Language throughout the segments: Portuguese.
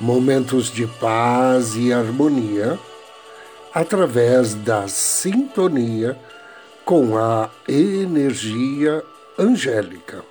momentos de paz e harmonia através da sintonia com a energia angélica.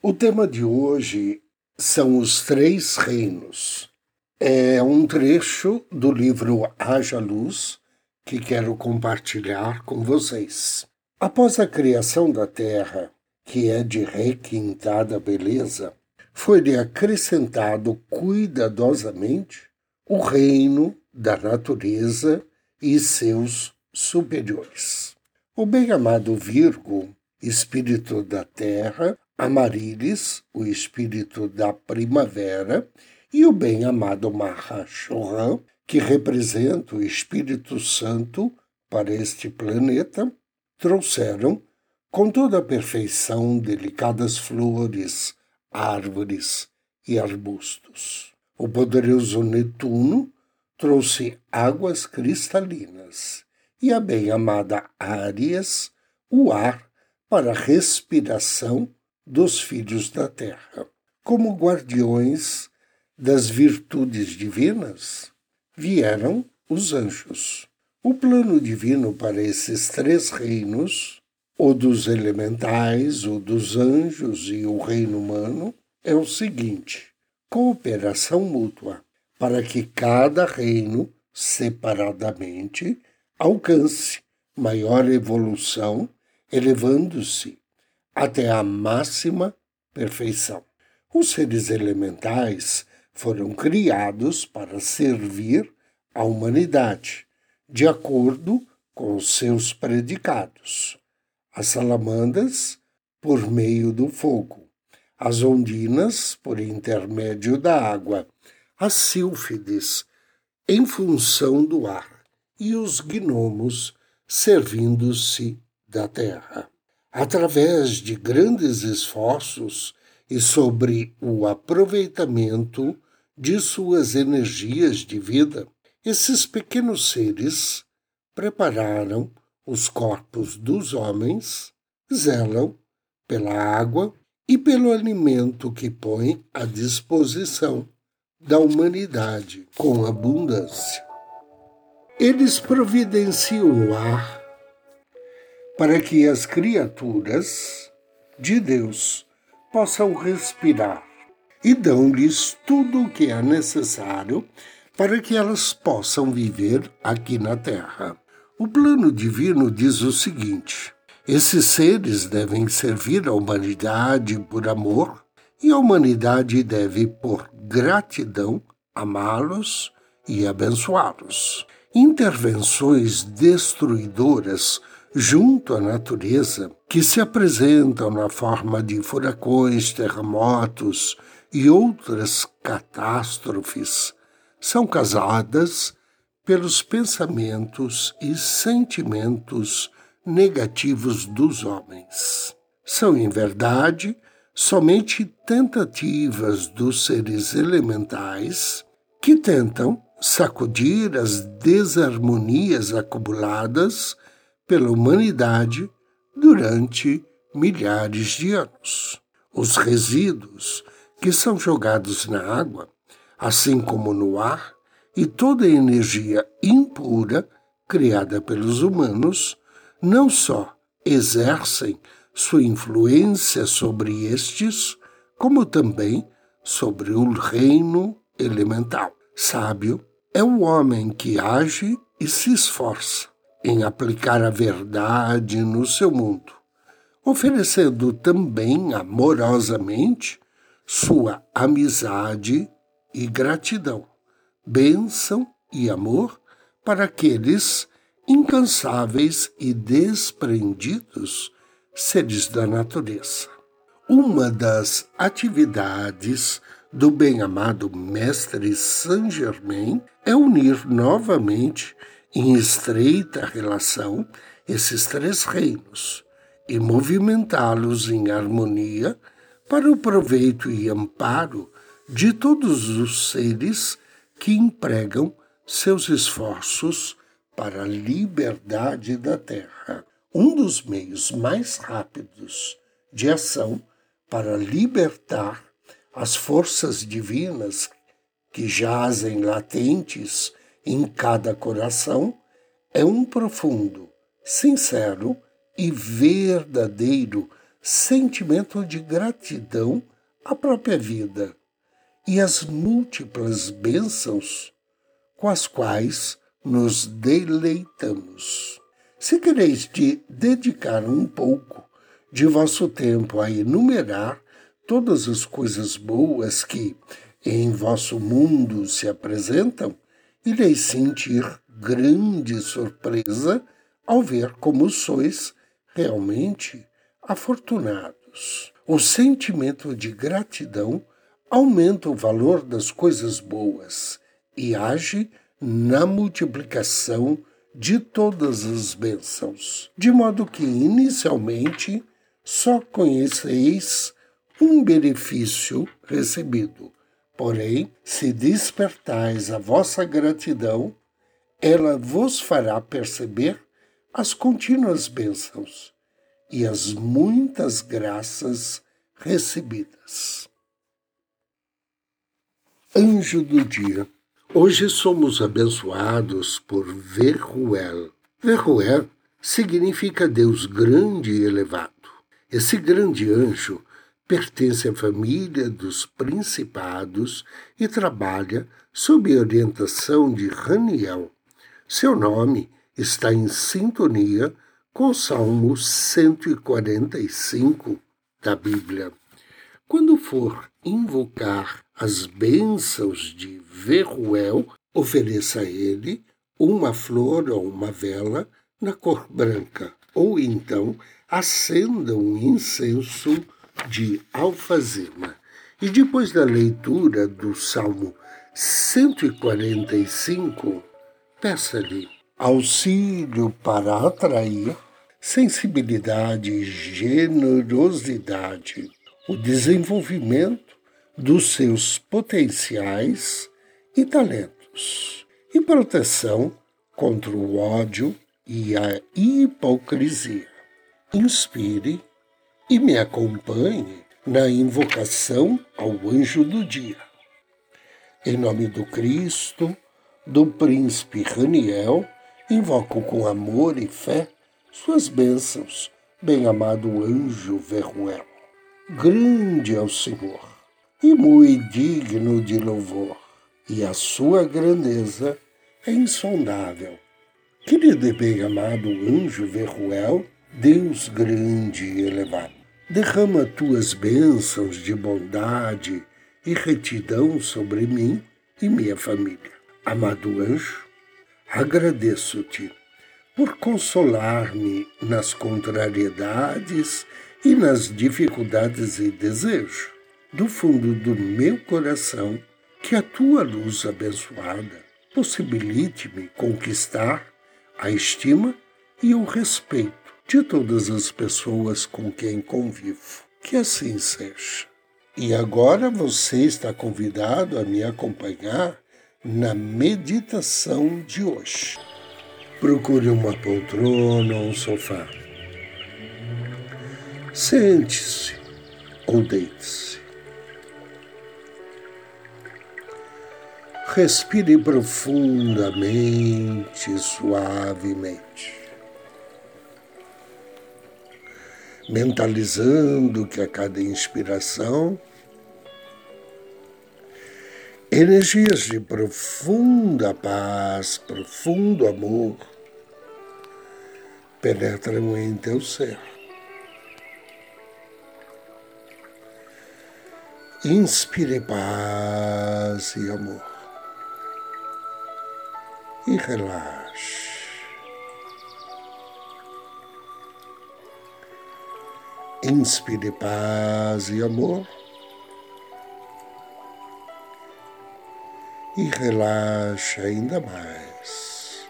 O tema de hoje são os três reinos é um trecho do livro Haja Luz que quero compartilhar com vocês. Após a criação da Terra, que é de requintada beleza, foi-lhe acrescentado cuidadosamente o reino da natureza e seus superiores. O bem-amado Virgo, espírito da terra, Amarilis, o espírito da primavera, e o bem-amado Mahashohan, que representa o Espírito Santo para este planeta, trouxeram, com toda a perfeição, delicadas flores, árvores e arbustos. O poderoso Netuno trouxe águas cristalinas e a bem-amada Áries, o ar para a respiração dos filhos da terra. Como guardiões das virtudes divinas, vieram os anjos. O plano divino para esses três reinos, o dos elementais, o dos anjos e o reino humano, é o seguinte: cooperação mútua, para que cada reino, separadamente, alcance maior evolução, elevando-se até a máxima perfeição. Os seres elementais foram criados para servir a humanidade, de acordo com os seus predicados. As salamandras, por meio do fogo, as ondinas, por intermédio da água, as sílfides, em função do ar, e os gnomos, servindo-se da terra. Através de grandes esforços e sobre o aproveitamento de suas energias de vida, esses pequenos seres prepararam os corpos dos homens, zelam pela água e pelo alimento que põe à disposição da humanidade com abundância. Eles providenciam o ar para que as criaturas de Deus possam respirar e dão-lhes tudo o que é necessário para que elas possam viver aqui na Terra. O plano divino diz o seguinte: esses seres devem servir a humanidade por amor e a humanidade deve, por gratidão, amá-los e abençoá-los. Intervenções destruidoras junto à natureza, que se apresentam na forma de furacões, terremotos, e outras catástrofes são causadas pelos pensamentos e sentimentos negativos dos homens. São, em verdade, somente tentativas dos seres elementais que tentam sacudir as desarmonias acumuladas pela humanidade durante milhares de anos. Os resíduos que são jogados na água, assim como no ar, e toda a energia impura criada pelos humanos não só exercem sua influência sobre estes, como também sobre o reino elemental. Sábio é o homem que age e se esforça em aplicar a verdade no seu mundo, oferecendo também amorosamente sua amizade e gratidão, bênção e amor para aqueles incansáveis e desprendidos seres da natureza. Uma das atividades do bem-amado Mestre Saint-Germain é unir novamente em estreita relação esses três reinos e movimentá-los em harmonia para o proveito e amparo de todos os seres que empregam seus esforços para a liberdade da Terra. Um dos meios mais rápidos de ação para libertar as forças divinas que jazem latentes em cada coração é um profundo, sincero e verdadeiro sentimento de gratidão à própria vida e às múltiplas bênçãos com as quais nos deleitamos. Se quereis de dedicar um pouco de vosso tempo a enumerar todas as coisas boas que em vosso mundo se apresentam, ireis sentir grande surpresa ao ver como sois realmente afortunados. O sentimento de gratidão aumenta o valor das coisas boas e age na multiplicação de todas as bênçãos, de modo que inicialmente só conheceis um benefício recebido. Porém, se despertais a vossa gratidão, ela vos fará perceber as contínuas bênçãos e as muitas graças recebidas. Anjo do Dia Hoje somos abençoados por Verruel. Verruel significa Deus grande e elevado. Esse grande anjo pertence à família dos principados e trabalha sob orientação de Raniel. Seu nome está em sintonia com o Salmo 145 da Bíblia. Quando for invocar as bênçãos de Verruel, ofereça a ele uma flor ou uma vela na cor branca, ou então acenda um incenso de alfazema. E depois da leitura do Salmo 145, peça-lhe auxílio para atrair sensibilidade e generosidade, o desenvolvimento dos seus potenciais e talentos, e proteção contra o ódio e a hipocrisia. Inspire e me acompanhe na invocação ao anjo do dia. Em nome do Cristo, do príncipe Raniel, invoco com amor e fé suas bênçãos, bem-amado anjo Verruel. Grande é o Senhor e muito digno de louvor, e a sua grandeza é insondável. Querido e bem-amado anjo Verruel, Deus grande e elevado, derrama tuas bênçãos de bondade e retidão sobre mim e minha família. Amado anjo, agradeço-te por consolar-me nas contrariedades e nas dificuldades e desejos do fundo do meu coração que a tua luz abençoada possibilite-me conquistar a estima e o respeito de todas as pessoas com quem convivo. Que assim seja. E agora você está convidado a me acompanhar na meditação de hoje. Procure uma poltrona ou um sofá. Sente-se ou deite-se. Respire profundamente, suavemente, mentalizando que a cada inspiração energias de profunda paz, profundo amor penetram em teu ser. Inspire paz e amor. E relaxe. Inspire paz e amor E relaxe ainda mais.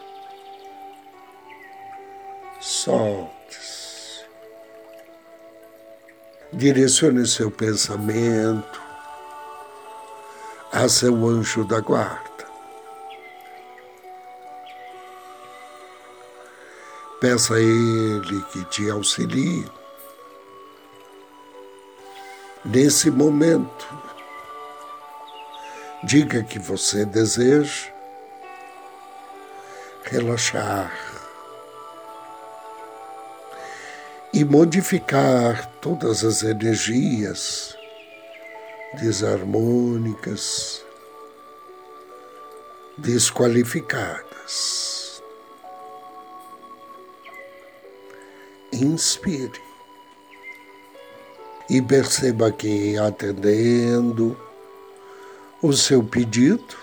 Solte-se. Direcione seu pensamento a seu anjo da guarda. Peça a Ele que te auxilie nesse momento. Diga que você deseja relaxar e modificar todas as energias desarmônicas, desqualificadas. Inspire e perceba que atendendo o seu pedido,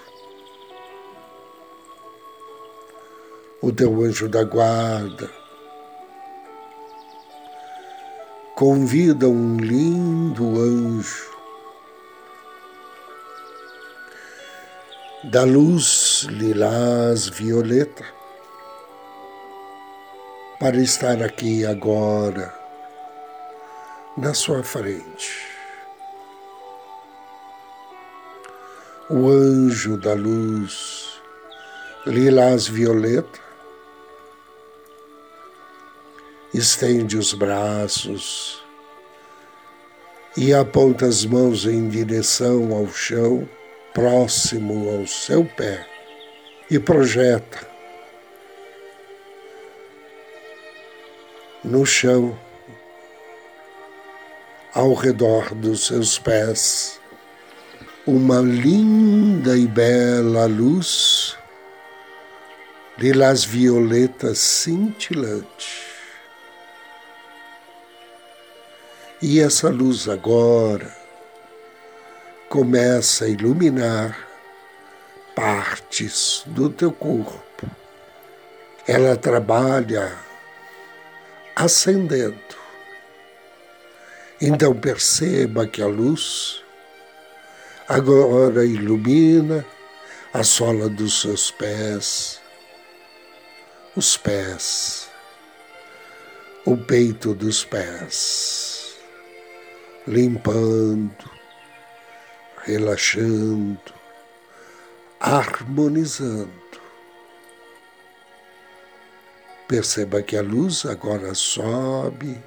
o teu anjo da guarda convida um lindo anjo da luz lilás violeta para estar aqui agora na sua frente. O anjo da luz, lilás violeta, estende os braços e aponta as mãos em direção ao chão, próximo ao seu pé, e projeta no chão ao redor dos seus pés uma linda e bela luz lilás violetas cintilante. E essa luz agora começa a iluminar partes do teu corpo. Ela trabalha acendendo então perceba que a luz agora ilumina a sola dos seus pés, os pés, o peito dos pés, limpando, relaxando, harmonizando. Perceba que a luz agora sobe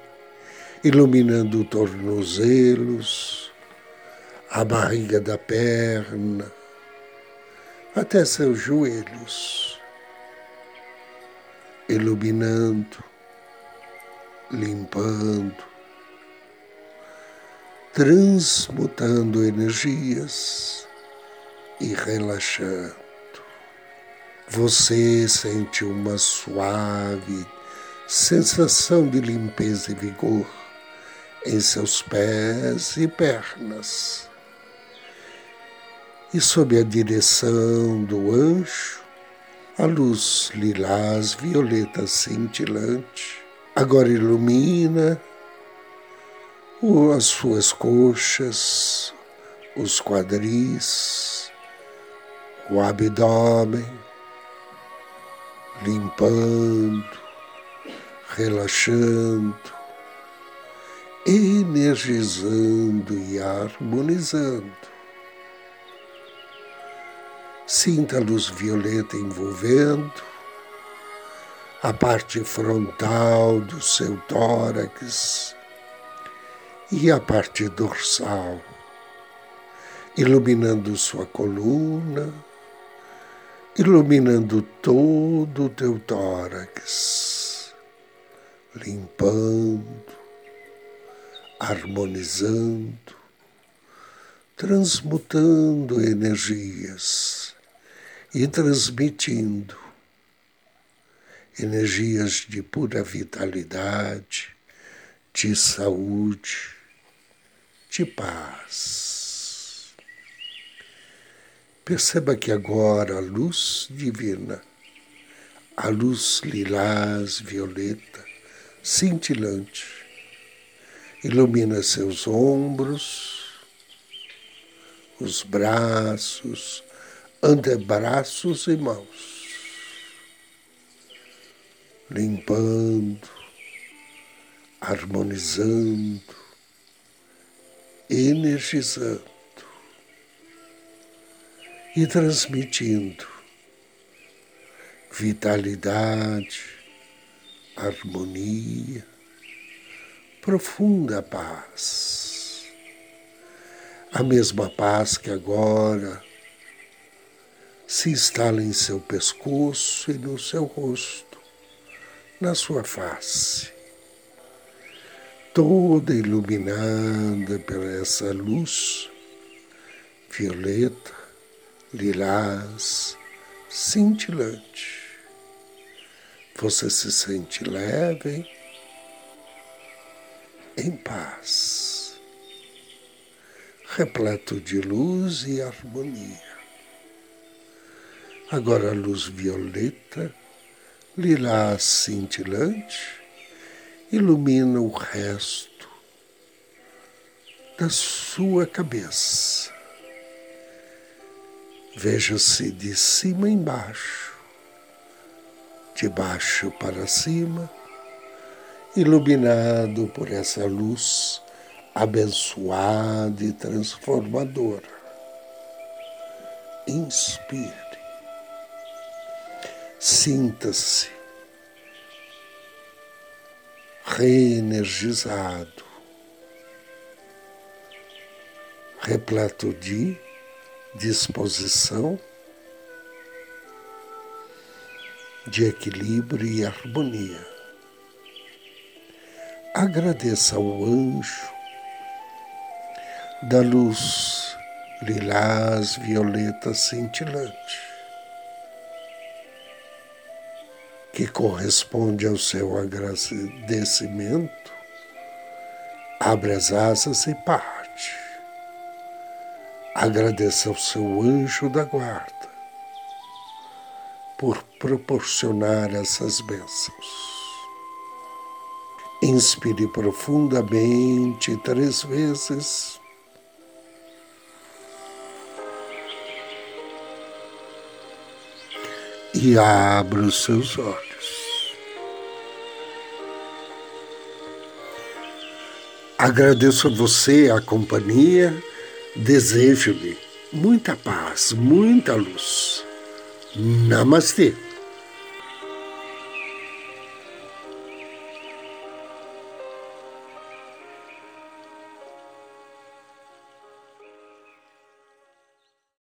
iluminando tornozelos, a barriga da perna, até seus joelhos, iluminando, limpando, transmutando energias e relaxando. Você sente uma suave sensação de limpeza e vigor em seus pés e pernas. E sob a direção do anjo, a luz lilás violeta cintilante agora ilumina as suas coxas, os quadris, o abdômen, limpando, relaxando, energizando e harmonizando. Sinta a luz violeta envolvendo a parte frontal do seu tórax e a parte dorsal, iluminando sua coluna, iluminando todo o teu tórax, limpando, harmonizando, transmutando energias e transmitindo energias de pura vitalidade, de saúde, de paz. Perceba que agora a luz divina, a luz lilás, violeta, cintilante, ilumina seus ombros, os braços, antebraços e mãos, limpando, harmonizando, energizando e transmitindo vitalidade, harmonia, profunda paz. A mesma paz que agora se instala em seu pescoço e no seu rosto, na sua face, toda iluminada por essa luz violeta, lilás, cintilante. Você se sente leve, em paz, repleto de luz e harmonia. Agora a luz violeta, lilás cintilante, ilumina o resto da sua cabeça. Veja-se de cima embaixo, de baixo para cima, iluminado por essa luz abençoada e transformadora. Inspire. Sinta-se reenergizado, repleto de disposição, de equilíbrio e harmonia. Agradeça ao anjo da luz lilás, violeta cintilante, que corresponde ao seu agradecimento, abre as asas e parte. Agradeça ao seu anjo da guarda por proporcionar essas bênçãos. Inspire profundamente três vezes. E abra os seus olhos. Agradeço a você a companhia, desejo-lhe muita paz, muita luz. Namastê.